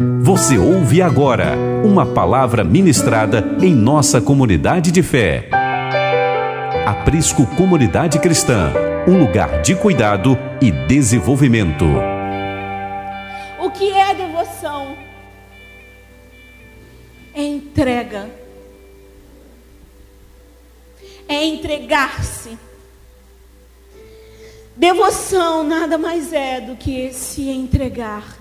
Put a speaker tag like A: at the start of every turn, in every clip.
A: Você ouve agora uma palavra ministrada em nossa comunidade de fé. Aprisco Comunidade Cristã, um lugar de cuidado e desenvolvimento.
B: O que é devoção? É entrega. É entregar-se. Devoção nada mais é do que se entregar.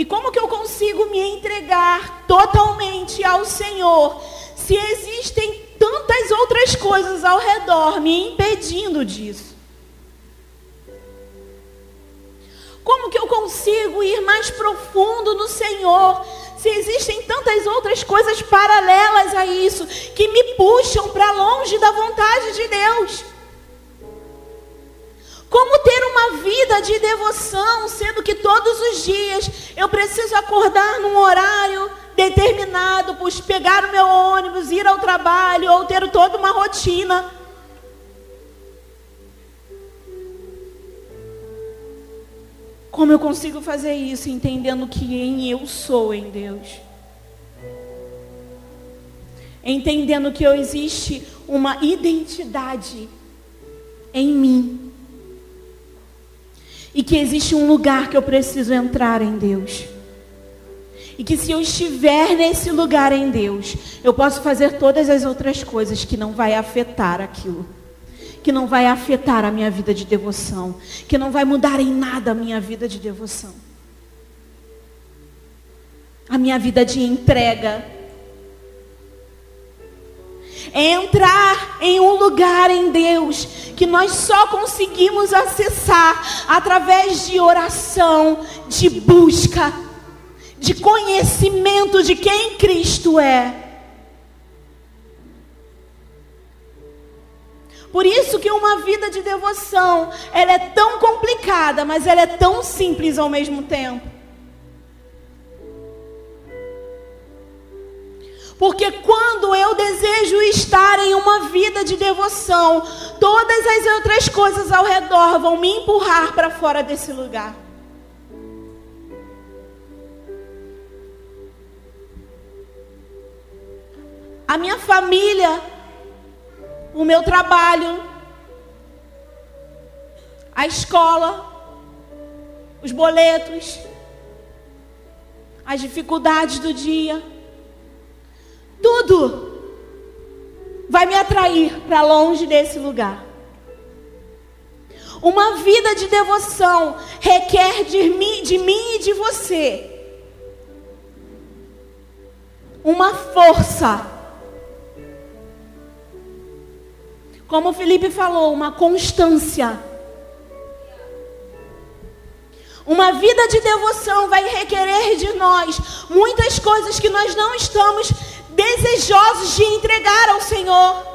B: E como que eu consigo me entregar totalmente ao Senhor se existem tantas outras coisas ao redor me impedindo disso? Como que eu consigo ir mais profundo no Senhor se existem tantas outras coisas paralelas a isso que me puxam para longe da vontade de Deus? Como ter uma vida de devoção, sendo que todos os dias eu preciso acordar num horário determinado, pegar o meu ônibus, ir ao trabalho ou ter toda uma rotina. Como eu consigo fazer isso entendendo quem eu sou em Deus? Entendendo que existe uma identidade em mim e que existe um lugar que eu preciso entrar em Deus. E que se eu estiver nesse lugar em Deus, eu posso fazer todas as outras coisas que não vai afetar aquilo. Que não vai afetar a minha vida de devoção. Que não vai mudar em nada a minha vida de devoção. A minha vida de entrega é entrar em um lugar em Deus que nós só conseguimos acessar através de oração, de busca, de conhecimento de quem Cristo é. Por isso que uma vida de devoção, ela é tão complicada, mas ela é tão simples ao mesmo tempo. Porque quando eu desejo estar em uma vida de devoção, todas as outras coisas ao redor vão me empurrar para fora desse lugar. A minha família, o meu trabalho, a escola, os boletos, as dificuldades do dia tudo vai me atrair para longe desse lugar. Uma vida de devoção requer de mim, de mim e de você uma força. Como o Felipe falou, uma constância. Uma vida de devoção vai requerer de nós muitas coisas que nós não estamos desejosos de entregar ao Senhor.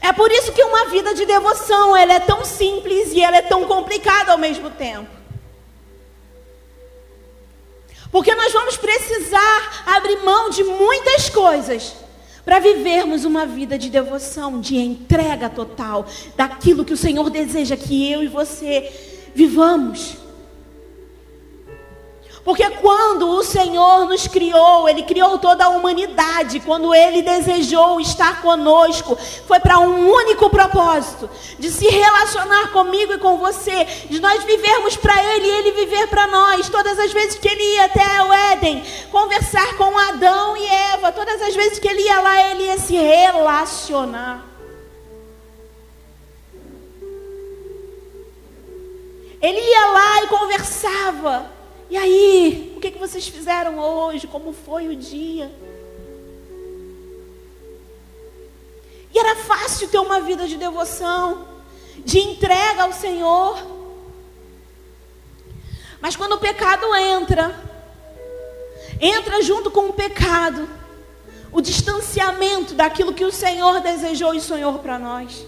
B: É por isso que uma vida de devoção, ela é tão simples e ela é tão complicada ao mesmo tempo. Porque nós vamos precisar abrir mão de muitas coisas para vivermos uma vida de devoção, de entrega total daquilo que o Senhor deseja que eu e você vivamos. Porque quando o Senhor nos criou, Ele criou toda a humanidade, quando Ele desejou estar conosco, foi para um único propósito: de se relacionar comigo e com você, de nós vivermos para Ele e Ele viver para nós. Todas as vezes que Ele ia até o Éden, conversar com Adão e Eva, todas as vezes que Ele ia lá, Ele ia se relacionar. Ele ia lá e conversava. E aí, o que, que vocês fizeram hoje? Como foi o dia? E era fácil ter uma vida de devoção, de entrega ao Senhor. Mas quando o pecado entra, entra junto com o pecado, o distanciamento daquilo que o Senhor desejou e sonhou para nós.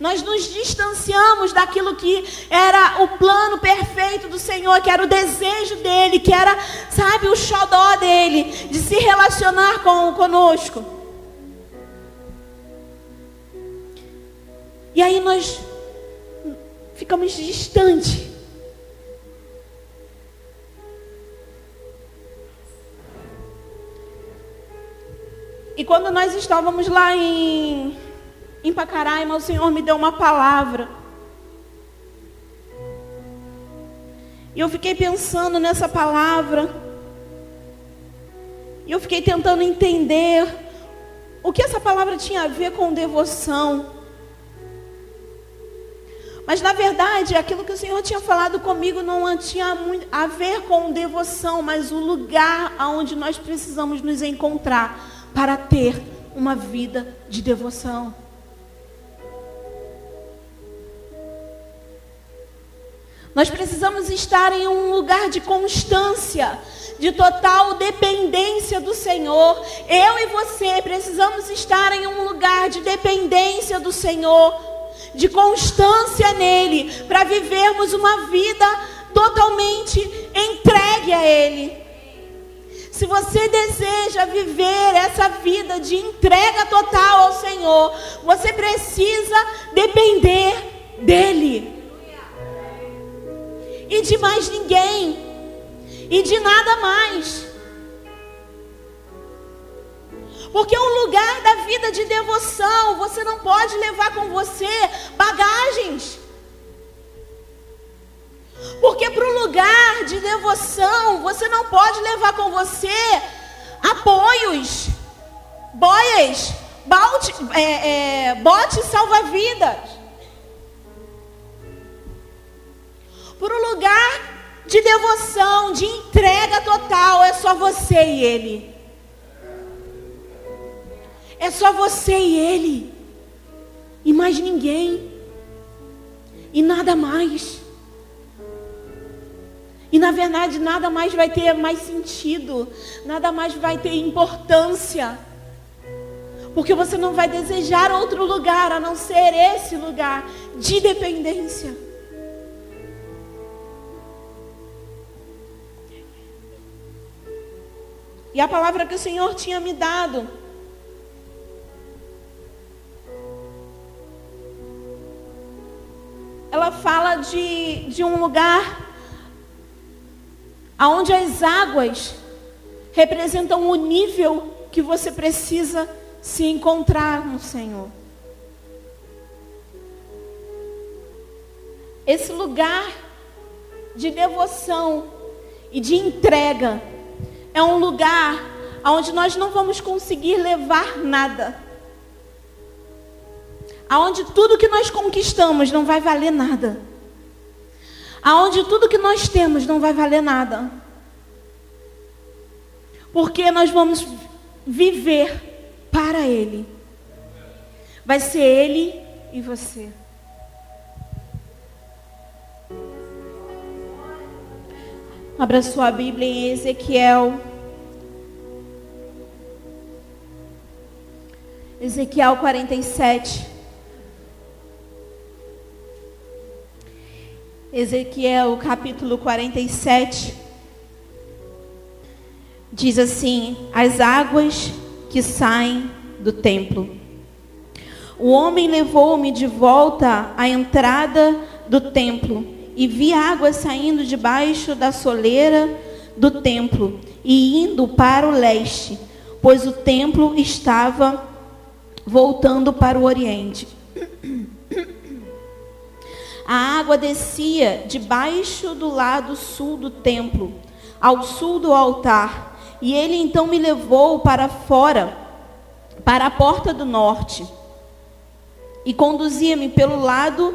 B: Nós nos distanciamos daquilo que era o plano perfeito do Senhor, que era o desejo dele, que era, sabe, o xodó dele, de se relacionar com conosco. E aí nós ficamos distantes. E quando nós estávamos lá em em Pacaraima, o Senhor me deu uma palavra. E eu fiquei pensando nessa palavra. E eu fiquei tentando entender o que essa palavra tinha a ver com devoção. Mas na verdade, aquilo que o Senhor tinha falado comigo não tinha a ver com devoção, mas o lugar aonde nós precisamos nos encontrar para ter uma vida de devoção. Nós precisamos estar em um lugar de constância, de total dependência do Senhor. Eu e você precisamos estar em um lugar de dependência do Senhor, de constância nele, para vivermos uma vida totalmente entregue a Ele. Se você deseja viver essa vida de entrega total ao Senhor, você precisa depender dEle e de mais ninguém, e de nada mais. Porque o lugar da vida de devoção, você não pode levar com você bagagens. Porque para o lugar de devoção, você não pode levar com você apoios, boias, bote, é, é, bote salva-vidas. Por um lugar de devoção, de entrega total. É só você e Ele. É só você e Ele. E mais ninguém. E nada mais. E na verdade nada mais vai ter mais sentido, nada mais vai ter importância. Porque você não vai desejar outro lugar a não ser esse lugar de dependência. E a palavra que o Senhor tinha me dado. Ela fala de, de um lugar onde as águas representam o nível que você precisa se encontrar no Senhor. Esse lugar de devoção e de entrega é um lugar onde nós não vamos conseguir levar nada. Aonde tudo que nós conquistamos não vai valer nada. Aonde tudo que nós temos não vai valer nada. Porque nós vamos viver para Ele. Vai ser Ele e você. Abra sua Bíblia em Ezequiel. Ezequiel 47. Ezequiel capítulo 47. Diz assim: As águas que saem do templo. O homem levou-me de volta à entrada do templo e vi água saindo debaixo da soleira do templo e indo para o leste, pois o templo estava voltando para o oriente. A água descia debaixo do lado sul do templo, ao sul do altar, e ele então me levou para fora, para a porta do norte, e conduzia-me pelo lado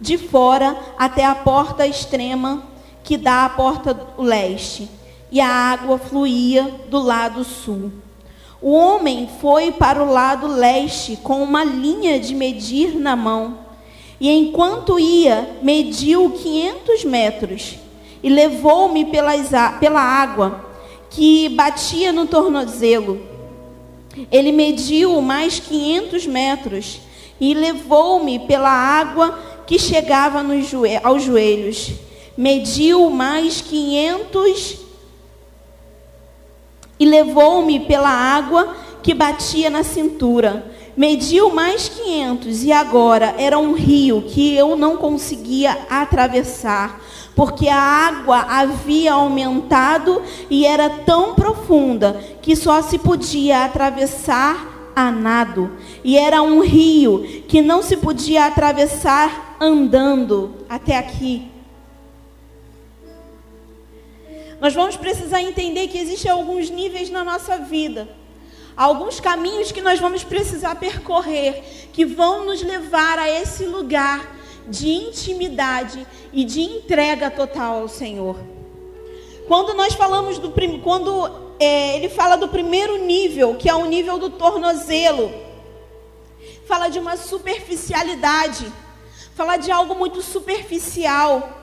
B: de fora até a porta extrema que dá à porta do leste, e a água fluía do lado sul. O homem foi para o lado leste com uma linha de medir na mão, e enquanto ia, mediu 500 metros, e levou-me pela água que batia no tornozelo. Ele mediu mais 500 metros e levou-me pela água que chegava aos joelhos. Mediu mais quinhentos e levou-me pela água que batia na cintura. Mediu mais quinhentos e agora era um rio que eu não conseguia atravessar, porque a água havia aumentado e era tão profunda que só se podia atravessar a nado. E era um rio que não se podia atravessar andando até aqui. Nós vamos precisar entender que existem alguns níveis na nossa vida, alguns caminhos que nós vamos precisar percorrer, que vão nos levar a esse lugar de intimidade e de entrega total ao Senhor. Quando nós falamos do quando é, ele fala do primeiro nível, que é o nível do tornozelo, fala de uma superficialidade, fala de algo muito superficial.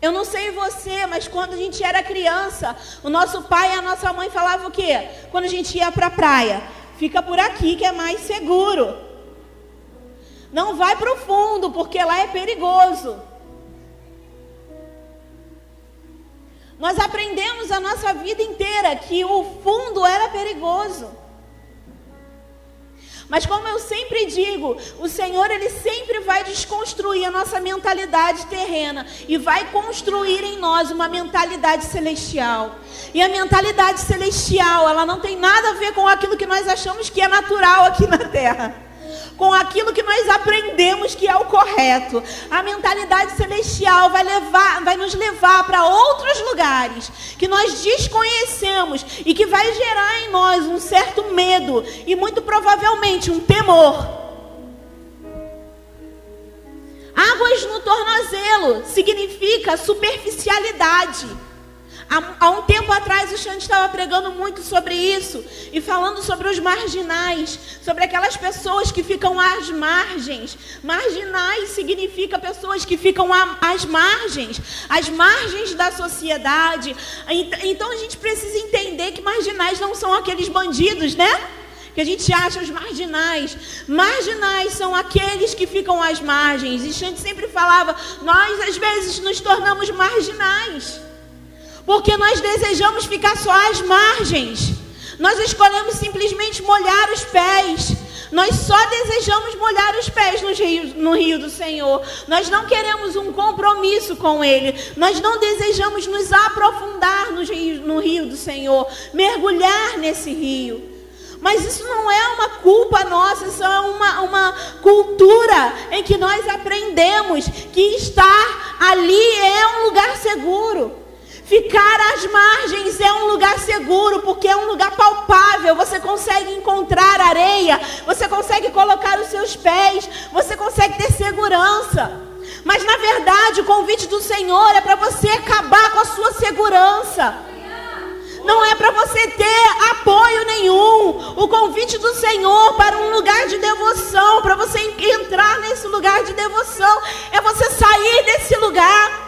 B: Eu não sei você, mas quando a gente era criança, o nosso pai e a nossa mãe falavam o quê? Quando a gente ia para a praia, fica por aqui que é mais seguro. Não vai para o fundo, porque lá é perigoso. Nós aprendemos a nossa vida inteira que o fundo era perigoso. Mas como eu sempre digo, o Senhor ele sempre vai desconstruir a nossa mentalidade terrena e vai construir em nós uma mentalidade celestial. E a mentalidade celestial, ela não tem nada a ver com aquilo que nós achamos que é natural aqui na terra com aquilo que nós aprendemos que é o correto. A mentalidade celestial vai levar, vai nos levar para outros lugares que nós desconhecemos e que vai gerar em nós um certo medo e muito provavelmente um temor. Águas no tornozelo significa superficialidade. Há, há um tempo atrás o Xande estava pregando muito sobre isso e falando sobre os marginais, sobre aquelas pessoas que ficam às margens. Marginais significa pessoas que ficam às margens, às margens da sociedade. Então a gente precisa entender que marginais não são aqueles bandidos, né? que a gente acha os marginais. Marginais são aqueles que ficam às margens. E Xande sempre falava, nós às vezes nos tornamos marginais. Porque nós desejamos ficar só às margens. Nós escolhemos simplesmente molhar os pés. Nós só desejamos molhar os pés no rio, no rio do Senhor. Nós não queremos um compromisso com Ele. Nós não desejamos nos aprofundar no rio, no rio do Senhor, mergulhar nesse rio. Mas isso não é uma culpa nossa, isso é uma, uma cultura em que nós aprendemos que estar ali é um lugar seguro. Ficar às margens é um lugar seguro, porque é um lugar palpável. Você consegue encontrar areia, você consegue colocar os seus pés, você consegue ter segurança. Mas na verdade, o convite do Senhor é para você acabar com a sua segurança. Não é para você ter apoio nenhum. O convite do Senhor para um lugar de devoção, para você entrar nesse lugar de devoção, é você sair desse lugar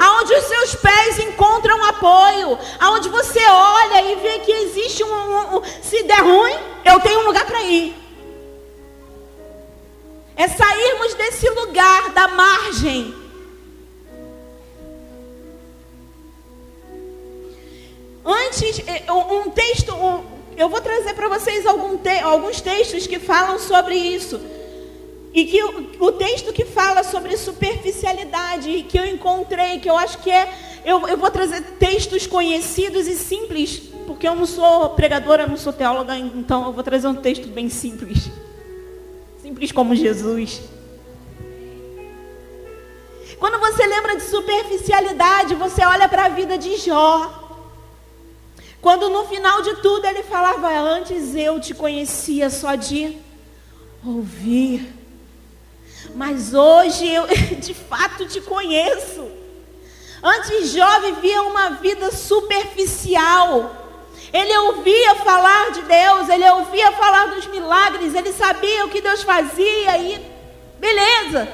B: aonde os seus pés encontram apoio, aonde você olha e vê que existe um, um, um se der ruim, eu tenho um lugar para ir. É sairmos desse lugar da margem. Antes, eh, um texto, eu vou trazer para vocês alguns textos que falam sobre isso. E que o, o, texto que fala sobre superficialidade, que eu encontrei, que eu acho que é. Eu, eu vou trazer textos conhecidos e simples, porque eu não sou pregadora, eu não sou teóloga, então eu vou trazer um texto bem simples. Simples como Jesus. Quando você lembra de superficialidade, você olha para a vida de Jó. Quando no final de tudo ele falava: Antes eu te conhecia só de ouvir mas hoje eu de fato te conheço. Antes Jó vivia uma vida superficial. Ele ouvia falar de Deus, ele ouvia falar dos milagres, ele sabia o que Deus fazia e beleza.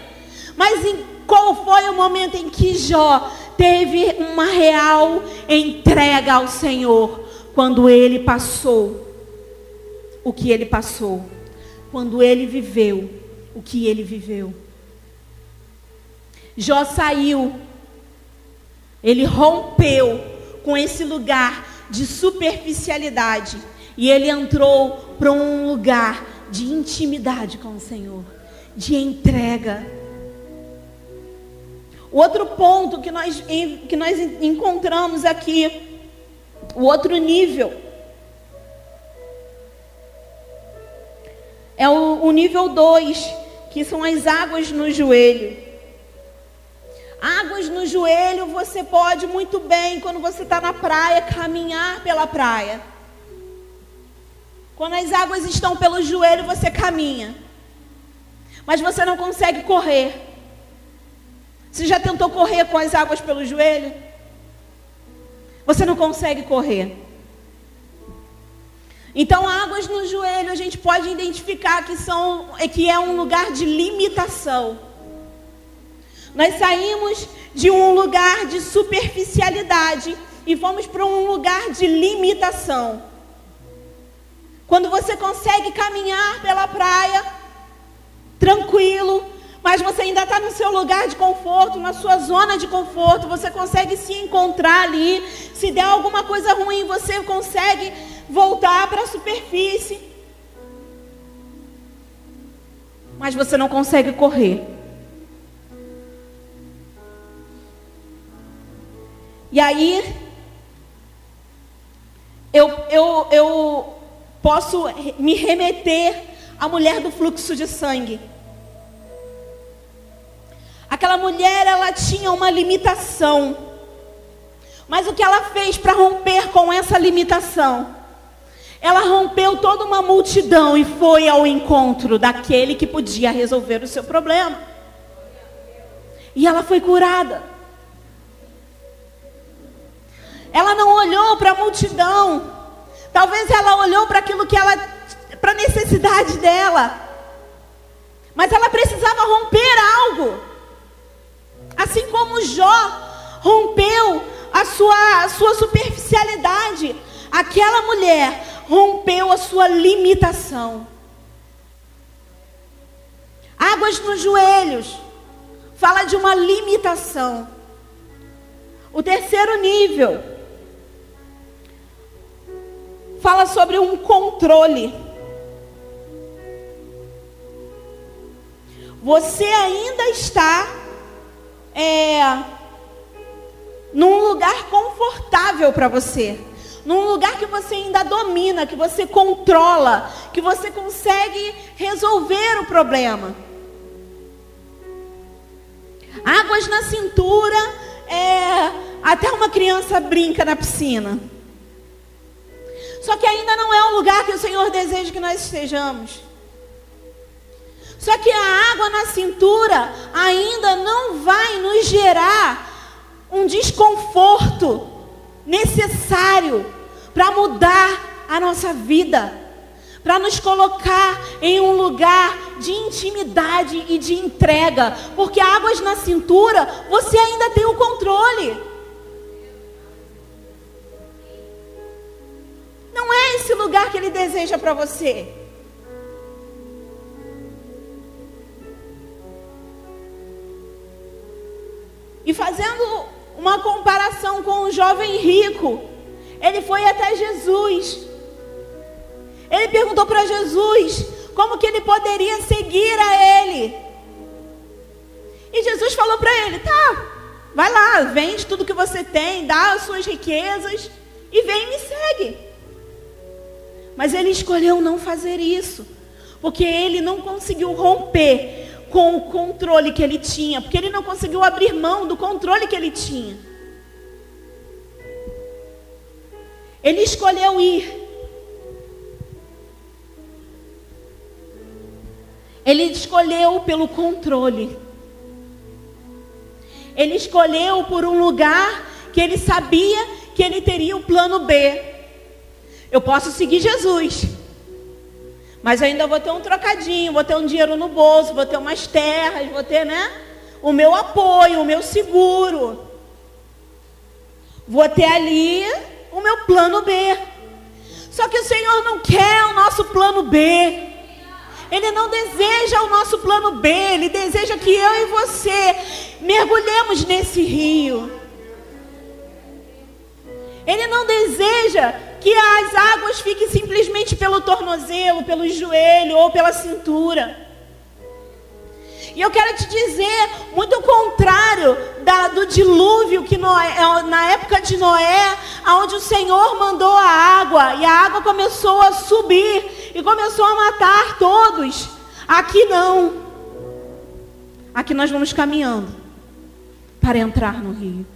B: Mas qual foi o momento em que Jó teve uma real entrega ao Senhor? Quando ele passou o que ele passou, quando ele viveu o que ele viveu. Jó saiu, ele rompeu com esse lugar de superficialidade e ele entrou para um lugar de intimidade com o Senhor, de entrega. O outro ponto que nós, que nós encontramos aqui, o outro nível, é o, o nível 2, que são as águas no joelho. Águas no joelho, você pode muito bem, quando você está na praia, caminhar pela praia. Quando as águas estão pelo joelho, você caminha. Mas você não consegue correr. Você já tentou correr com as águas pelo joelho? Você não consegue correr. Então, águas no joelho a gente pode identificar que, são, que é um lugar de limitação. Nós saímos de um lugar de superficialidade e fomos para um lugar de limitação. Quando você consegue caminhar pela praia, tranquilo, mas você ainda está no seu lugar de conforto, na sua zona de conforto, você consegue se encontrar ali. Se der alguma coisa ruim, você consegue voltar para a superfície. Mas você não consegue correr. E aí, eu, eu, eu posso me remeter à mulher do fluxo de sangue. Aquela mulher, ela tinha uma limitação. Mas o que ela fez para romper com essa limitação? Ela rompeu toda uma multidão e foi ao encontro daquele que podia resolver o seu problema. E ela foi curada. Ela não olhou para a multidão. Talvez ela olhou para aquilo que ela, para a necessidade dela. Mas ela precisava romper algo. Assim como Jó rompeu a sua, a sua superficialidade, aquela mulher rompeu a sua limitação. Águas nos joelhos fala de uma limitação. O terceiro nível fala sobre um controle. Você ainda está é, num lugar confortável para você, num lugar que você ainda domina, que você controla, que você consegue resolver o problema. Águas na cintura, é, até uma criança brinca na piscina. Só que ainda não é o lugar que o Senhor deseja que nós estejamos. Só que a água na cintura ainda não vai nos gerar um desconforto necessário para mudar a nossa vida, para nos colocar em um lugar de intimidade e de entrega, porque águas na cintura, você ainda tem o controle. Não é esse lugar que Ele deseja para você. E fazendo uma comparação com o jovem rico, ele foi até Jesus. Ele perguntou para Jesus como que ele poderia seguir a ele. E Jesus falou para ele: tá, vai lá, vende tudo que você tem, dá as suas riquezas e vem e me segue. Mas ele escolheu não fazer isso, porque ele não conseguiu romper com o controle que ele tinha, porque ele não conseguiu abrir mão do controle que ele tinha. Ele escolheu ir. Ele escolheu pelo controle. Ele escolheu por um lugar que ele sabia que ele teria o plano B. Eu posso seguir Jesus. Mas ainda vou ter um trocadinho, vou ter um dinheiro no bolso, vou ter umas terras, vou ter, né? O meu apoio, o meu seguro. Vou ter ali o meu plano B. Só que o Senhor não quer o nosso plano B. Ele não deseja o nosso plano B. Ele deseja que eu e você mergulhemos nesse rio. Ele não deseja que as águas fiquem simplesmente pelo tornozelo, pelo joelho ou pela cintura. E eu quero te dizer, muito contrário da, do dilúvio que Noé, é, na época de Noé, onde o Senhor mandou a água e a água começou a subir e começou a matar todos. Aqui não. Aqui nós vamos caminhando para entrar no rio.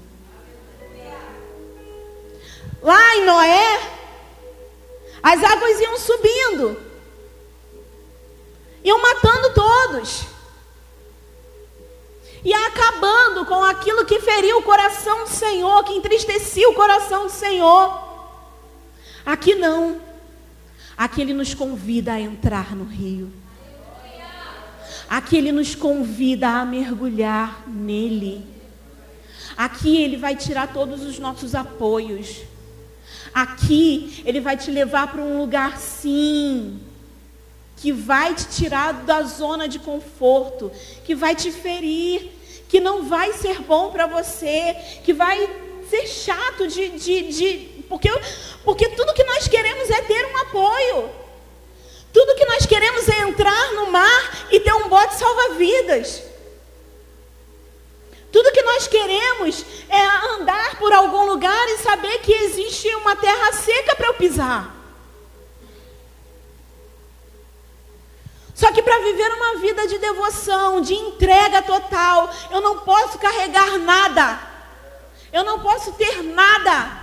B: Lá em Noé, as águas iam subindo, iam matando todos, e acabando com aquilo que feriu o coração do Senhor, que entristecia o coração do Senhor. Aqui não, aqui Ele nos convida a entrar no rio. Aqui Ele nos convida a mergulhar nele. Aqui Ele vai tirar todos os nossos apoios. Aqui Ele vai te levar para um lugar, sim, que vai te tirar da zona de conforto, que vai te ferir, que não vai ser bom para você, que vai ser chato de, de, de. porque, porque tudo que nós queremos é ter um apoio. Tudo que nós queremos é entrar no mar e ter um bote salva-vidas. Tudo que nós queremos é andar por algum lugar e saber que existe uma terra seca para eu pisar. Só que para viver uma vida de devoção, de entrega total, eu não posso carregar nada. Eu não posso ter nada.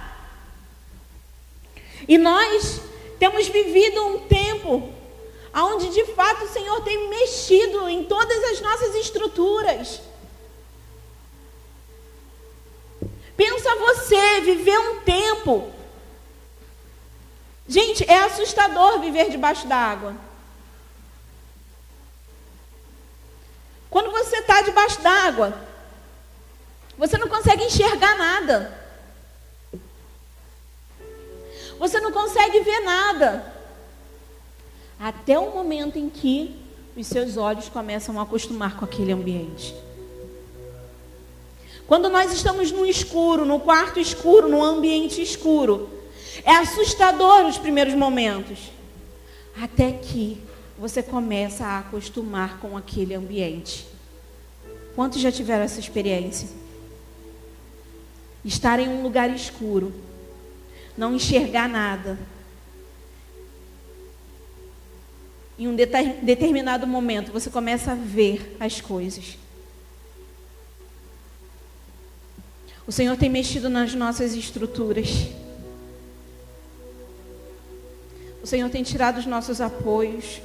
B: E nós temos vivido um tempo onde de fato o Senhor tem mexido em todas as nossas estruturas. Pensa você viver um tempo. Gente, é assustador viver debaixo da água. Quando você está debaixo d'água, você não consegue enxergar nada. Você não consegue ver nada. Até o momento em que os seus olhos começam a acostumar com aquele ambiente. Quando nós estamos no escuro, no quarto escuro, no ambiente escuro, é assustador os primeiros momentos. Até que você começa a acostumar com aquele ambiente. Quantos já tiveram essa experiência? Estar em um lugar escuro, não enxergar nada. Em um determinado momento, você começa a ver as coisas. O Senhor tem mexido nas nossas estruturas. O Senhor tem tirado os nossos apoios.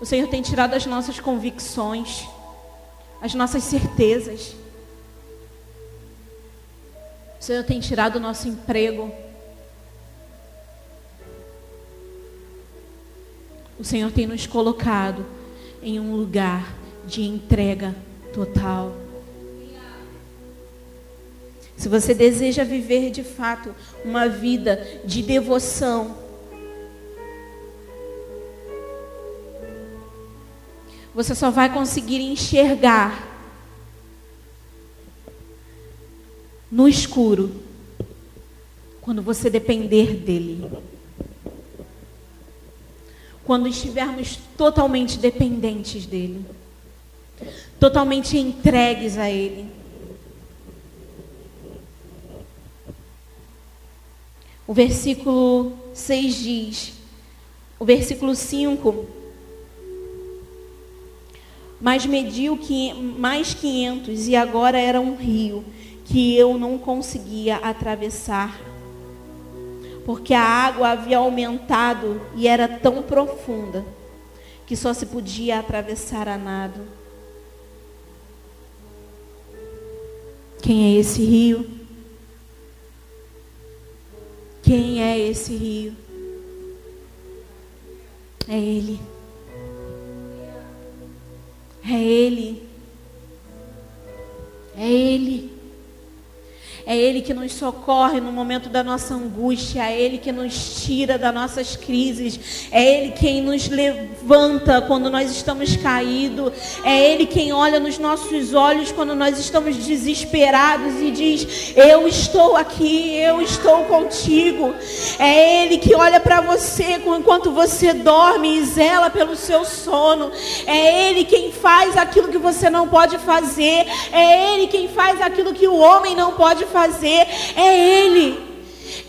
B: O Senhor tem tirado as nossas convicções, as nossas certezas. O Senhor tem tirado o nosso emprego. O Senhor tem nos colocado em um lugar de entrega total. Se você deseja viver de fato uma vida de devoção, você só vai conseguir enxergar no escuro quando você depender dele. Quando estivermos totalmente dependentes dele, totalmente entregues a ele. O versículo 6 diz, o versículo 5, mas mediu mais 500 e agora era um rio que eu não conseguia atravessar, porque a água havia aumentado e era tão profunda que só se podia atravessar a nado. Quem é esse rio? Quem é esse rio? É Ele. É Ele. É Ele. É Ele que nos socorre no momento da nossa angústia. É Ele que nos tira das nossas crises. É Ele quem nos levanta quando nós estamos caídos. É Ele quem olha nos nossos olhos quando nós estamos desesperados e diz: Eu estou aqui, eu estou contigo. É Ele que olha para você enquanto você dorme e zela pelo seu sono. É Ele quem faz aquilo que você não pode fazer. É Ele quem faz aquilo que o homem não pode fazer fazer, é Ele.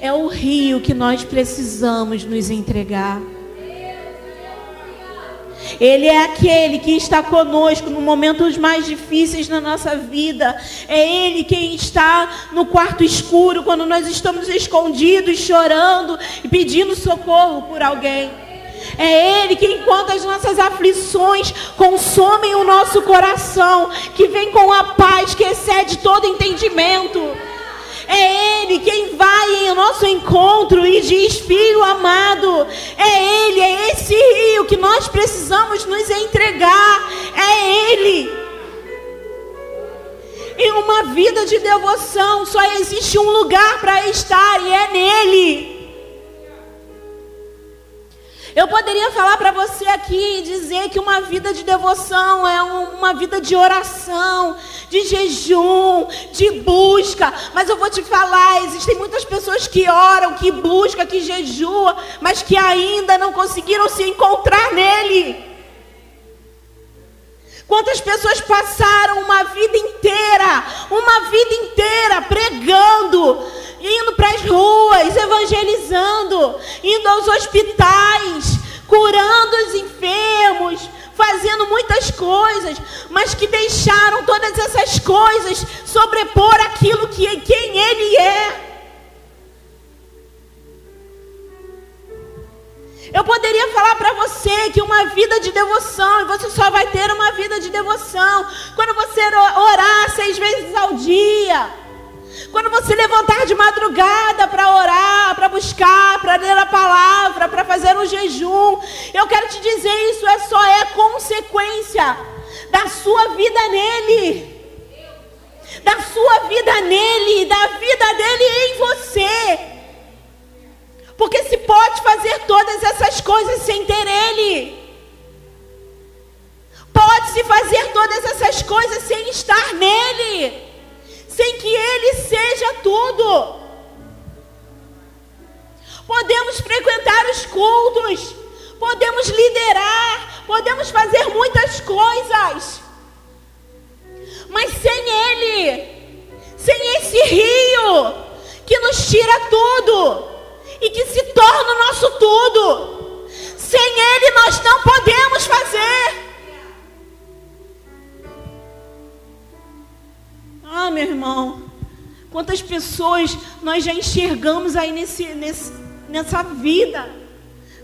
B: É o rio que nós precisamos nos entregar. Ele é aquele que está conosco nos momentos mais difíceis da nossa vida. É Ele quem está no quarto escuro quando nós estamos escondidos, chorando e pedindo socorro por alguém. É Ele que, enquanto as nossas aflições consomem o nosso coração, que vem com a paz que excede todo entendimento. É Ele quem vai em nosso encontro e diz: Filho amado, é Ele, é esse rio que nós precisamos nos entregar. É Ele. Em uma vida de devoção só existe um lugar para estar e é nele. Eu poderia falar para você aqui e dizer que uma vida de devoção é uma vida de oração, de jejum, de busca. Mas eu vou te falar, existem muitas pessoas que oram, que buscam, que jejuam, mas que ainda não conseguiram se encontrar nele. Quantas pessoas passaram uma vida inteira, uma vida inteira pregando, indo para as ruas, evangelizando, indo aos hospitais, curando os enfermos, fazendo muitas coisas, mas que deixaram todas essas coisas sobrepor aquilo que quem ele é. Eu poderia falar para você que uma vida de devoção, e você só vai ter uma vida de devoção quando você orar seis vezes ao dia. Quando você levantar de madrugada para orar, para buscar, para ler a palavra, para fazer um jejum, eu quero te dizer isso é só é consequência da sua vida nele. Da sua vida nele, da vida dele em você. Porque se pode fazer todas essas coisas sem ter Ele. Pode-se fazer todas essas coisas sem estar nele. Sem que Ele seja tudo. Podemos frequentar os cultos. Podemos liderar. Podemos fazer muitas coisas. Mas sem Ele. Sem esse rio que nos tira tudo e que se torna o nosso tudo. Sem Ele nós não podemos fazer. Ah, meu irmão, quantas pessoas nós já enxergamos aí nesse, nesse, nessa vida.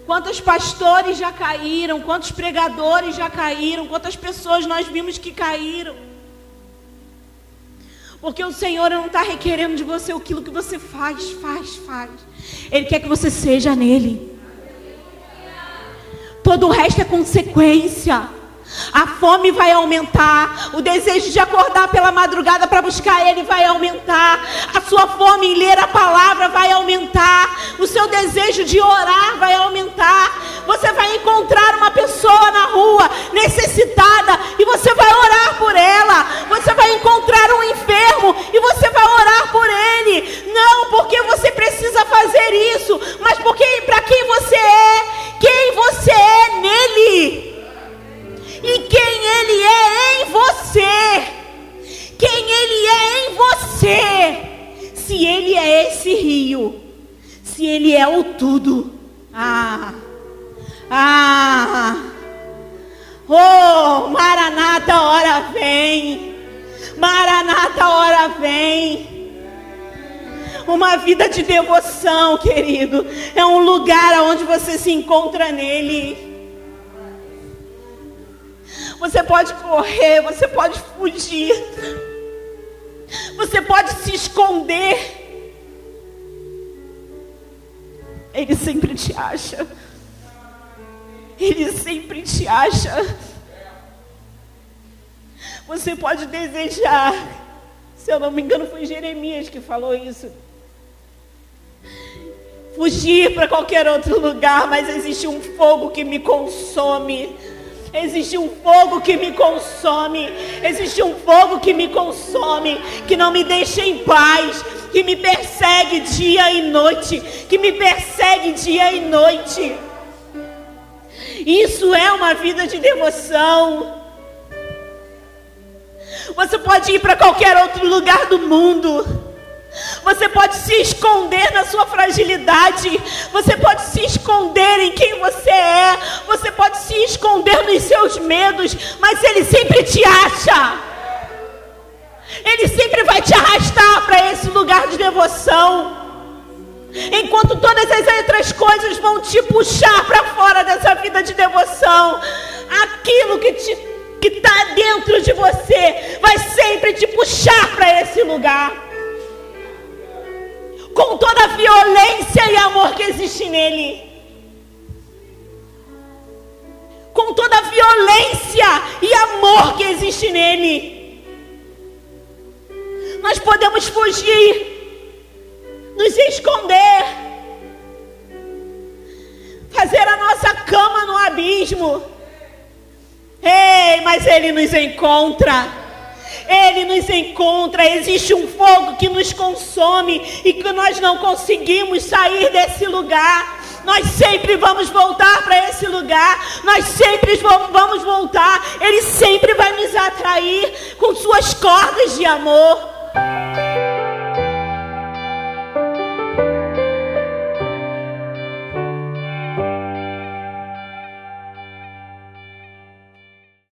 B: Quantos pastores já caíram, quantos pregadores já caíram, quantas pessoas nós vimos que caíram. Porque o Senhor não está requerendo de você aquilo que você faz, faz, faz. Ele quer que você seja nele. Todo o resto é consequência. A fome vai aumentar, o desejo de acordar pela madrugada para buscar Ele vai aumentar, a sua fome em ler a palavra vai aumentar, o seu desejo de orar vai aumentar. Você vai encontrar uma pessoa na rua necessitada e você vai orar por ela. Você vai encontrar um enfermo de devoção, querido, é um lugar onde você se encontra nele. Você pode correr, você pode fugir. Você pode se esconder. Ele sempre te acha. Ele sempre te acha. Você pode desejar Se eu não me engano, foi Jeremias que falou isso. Fugir para qualquer outro lugar, mas existe um fogo que me consome. Existe um fogo que me consome. Existe um fogo que me consome, que não me deixa em paz, que me persegue dia e noite, que me persegue dia e noite. Isso é uma vida de devoção. Você pode ir para qualquer outro lugar do mundo. Você pode se esconder na sua fragilidade. Você pode se esconder em quem você é. Você pode se esconder nos seus medos. Mas Ele sempre te acha. Ele sempre vai te arrastar para esse lugar de devoção. Enquanto todas as outras coisas vão te puxar para fora dessa vida de devoção, aquilo que que está dentro de você vai sempre te puxar para esse lugar. Com toda a violência e amor que existe nele. Com toda a violência e amor que existe nele. Nós podemos fugir, nos esconder, fazer a nossa cama no abismo Ei, mas Ele nos encontra. Ele nos encontra. Existe um fogo que nos consome e que nós não conseguimos sair desse lugar. Nós sempre vamos voltar para esse lugar. Nós sempre vamos voltar. Ele sempre vai nos atrair com suas cordas de amor.